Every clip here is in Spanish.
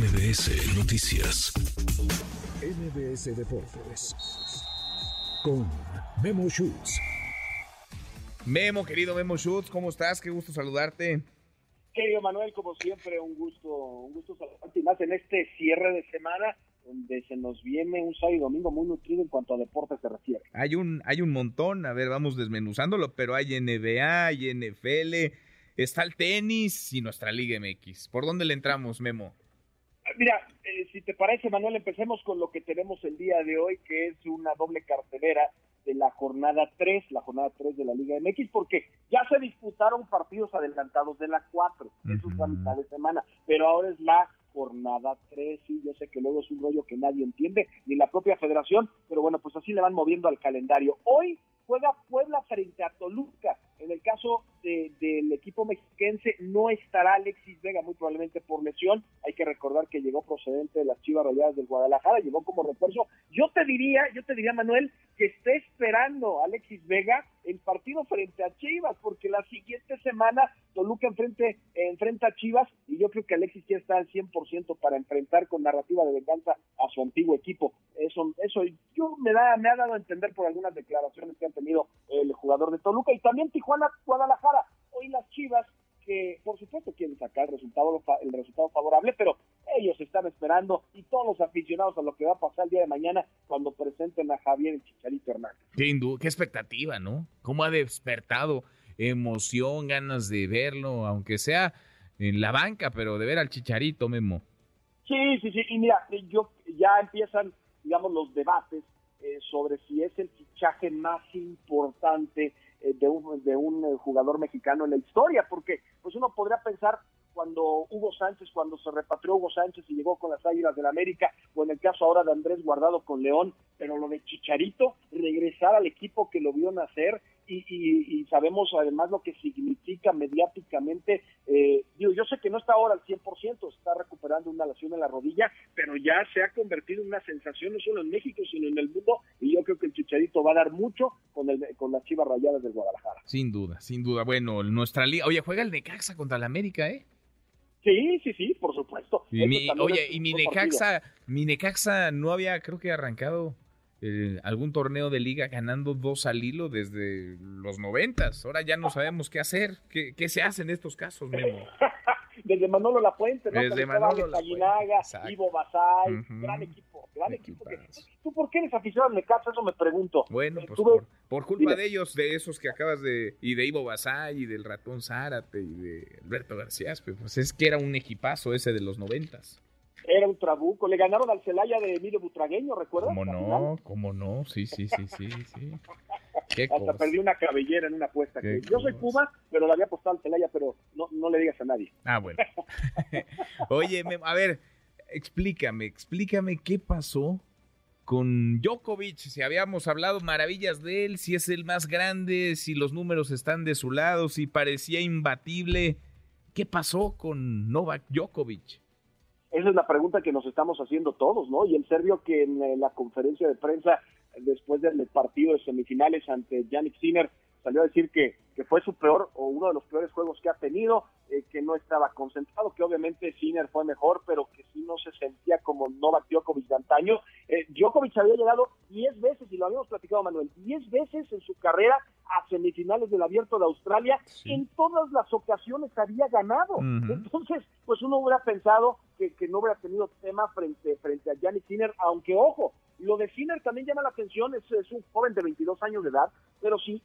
MBS Noticias. MBS Deportes. Con Memo Schutz. Memo, querido Memo Schutz, ¿cómo estás? Qué gusto saludarte. Querido Manuel, como siempre, un gusto, un gusto saludarte y más en este cierre de semana donde se nos viene un sábado y domingo muy nutrido en cuanto a deportes se refiere. Hay un, hay un montón, a ver, vamos desmenuzándolo, pero hay NBA, hay NFL, está el tenis y nuestra Liga MX. ¿Por dónde le entramos, Memo? Mira, eh, si te parece, Manuel, empecemos con lo que tenemos el día de hoy, que es una doble cartelera de la jornada 3, la jornada 3 de la Liga MX, porque ya se disputaron partidos adelantados de la 4, eso es la mitad de semana, pero ahora es la jornada 3, y yo sé que luego es un rollo que nadie entiende, ni la propia federación, pero bueno, pues así le van moviendo al calendario. Hoy juega Puebla frente a Toluca, en el caso del equipo mexiquense no estará Alexis Vega, muy probablemente por lesión. Que recordar que llegó procedente de las Chivas Rayadas del Guadalajara, llegó como refuerzo. Yo te diría, yo te diría, Manuel, que esté esperando Alexis Vega el partido frente a Chivas, porque la siguiente semana Toluca enfrente, enfrenta a Chivas y yo creo que Alexis ya está al 100% para enfrentar con narrativa de venganza a su antiguo equipo. Eso, eso yo me da, me ha dado a entender por algunas declaraciones que han tenido el jugador de Toluca y también Tijuana, Guadalajara. Hoy las Chivas que por supuesto quieren sacar el resultado, el resultado favorable, pero ellos están esperando y todos los aficionados a lo que va a pasar el día de mañana cuando presenten a Javier el Chicharito Hernández. Qué, qué expectativa, ¿no? ¿Cómo ha despertado emoción, ganas de verlo, aunque sea en la banca, pero de ver al Chicharito, Memo? Sí, sí, sí, y mira, yo ya empiezan, digamos, los debates eh, sobre si es el fichaje más importante eh, de un, de un eh, jugador mexicano en la historia, porque pues uno podría pensar cuando Hugo Sánchez, cuando se repatrió Hugo Sánchez y llegó con las Águilas del la América, o en el caso ahora de Andrés Guardado con León, pero lo de Chicharito, regresar al equipo que lo vio nacer y, sabemos además lo que significa mediáticamente. Eh, digo, yo sé que ahora al 100%, está recuperando una lesión en la rodilla, pero ya se ha convertido en una sensación no solo en México, sino en el mundo, y yo creo que el Chicharito va a dar mucho con, el, con las Chivas Rayadas del Guadalajara. Sin duda, sin duda. Bueno, nuestra liga, oye, juega el Necaxa contra la América, ¿eh? Sí, sí, sí, por supuesto. oye, y mi Necaxa, mi Necaxa no había, creo que arrancado eh, algún torneo de liga ganando dos al hilo desde los noventas. Ahora ya no sabemos qué hacer. ¿Qué, qué se hace en estos casos, Memo? desde Manolo Lafuente, ¿no? Desde Manolo Lafuente. Ivo Basay, gran equipo, gran equipo. ¿Tú por qué eres aficionado al Necaxa? Eso me pregunto. Bueno, pues por, por, culpa de ellos, de esos que acabas de... Y de Ivo Basay, y del ratón Zárate, y de Alberto García, pues es que era un equipazo ese de los noventas. Era un trabuco. Le ganaron al Celaya de Emilio Butragueño, ¿recuerdas? ¿Cómo no? ¿Cómo no? Sí, sí, sí, sí, sí. Hasta perdí una cabellera en una apuesta. yo soy Puma, pero la había apostado al Celaya, pero no, no le digas a nadie. Ah, bueno. Oye, a ver, explícame, explícame qué pasó con Djokovic, si habíamos hablado maravillas de él, si es el más grande, si los números están de su lado, si parecía imbatible. ¿Qué pasó con Novak Djokovic? Esa es la pregunta que nos estamos haciendo todos, ¿no? Y el serbio que en eh, la conferencia de prensa después del partido de semifinales ante Yannick Sinner salió a decir que, que fue su peor o uno de los peores juegos que ha tenido, eh, que no estaba concentrado, que obviamente Sinner fue mejor, pero que sí no se sentía como Novak Djokovic de antaño. Eh, Djokovic había llegado 10 veces, y lo habíamos platicado Manuel, 10 veces en su carrera semifinales del Abierto de Australia, en todas las ocasiones había ganado. Entonces, pues uno hubiera pensado que, que, no hubiera tenido tema frente, frente a Yannick Sinner, aunque ojo, lo de Sinner también llama la atención, es, es un joven de 22 años de edad, pero si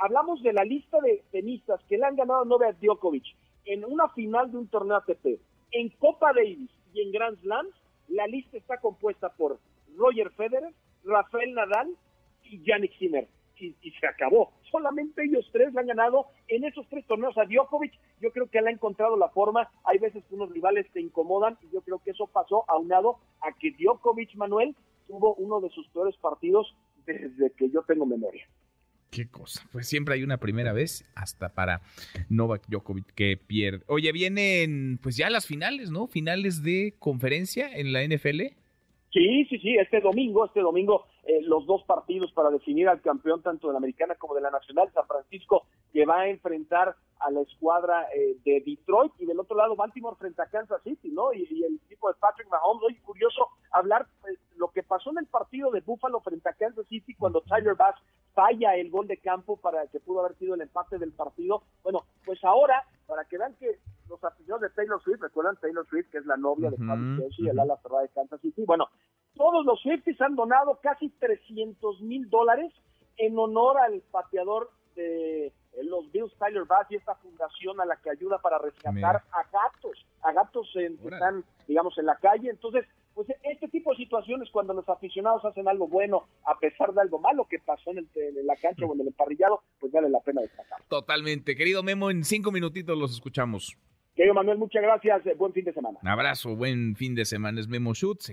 hablamos de la lista de tenistas que le han ganado a Novak Djokovic en una final de un torneo ATP, en Copa Davis y en Grand Slam, la lista está compuesta por Roger Federer, Rafael Nadal y Yannick Sinner. Y, se acabó. Solamente ellos tres le han ganado en esos tres torneos a Djokovic. Yo creo que él ha encontrado la forma. Hay veces que unos rivales te incomodan y yo creo que eso pasó aunado a que Djokovic, Manuel, tuvo uno de sus peores partidos desde que yo tengo memoria. Qué cosa. Pues siempre hay una primera vez, hasta para Novak Djokovic que pierde. Oye, vienen pues ya las finales, ¿no? Finales de conferencia en la NFL. Sí, sí, sí, este domingo, este domingo, eh, los dos partidos para definir al campeón tanto de la americana como de la nacional, San Francisco, que va a enfrentar a la escuadra eh, de Detroit y del otro lado Baltimore frente a Kansas City, ¿no? Y, el equipo de Patrick Mahomes, hoy curioso hablar eh, lo que pasó en el partido de Buffalo frente a Kansas City cuando Tyler Bass falla el gol de campo para que pudo haber sido el empate del partido. Bueno, pues ahora, para que vean que los aficionados de Taylor Swift, recuerdan Taylor Swift, que es la novia de Travis Kelsey, el ala cerrada de Kansas City, bueno, todos los Swifties han donado casi 300 mil dólares en honor al pateador de los Bills Tyler Bass y esta fundación a la que ayuda para rescatar a gatos, a gatos que están, digamos, en la calle. Entonces, pues este tipo de situaciones cuando los aficionados hacen algo bueno a pesar de algo malo que pasó en, el, en la cancha o en el emparrillado, pues vale la pena destacar. Totalmente. Querido Memo, en cinco minutitos los escuchamos. Querido Manuel, muchas gracias. Buen fin de semana. Un abrazo, buen fin de semana. Es Memo Schutz.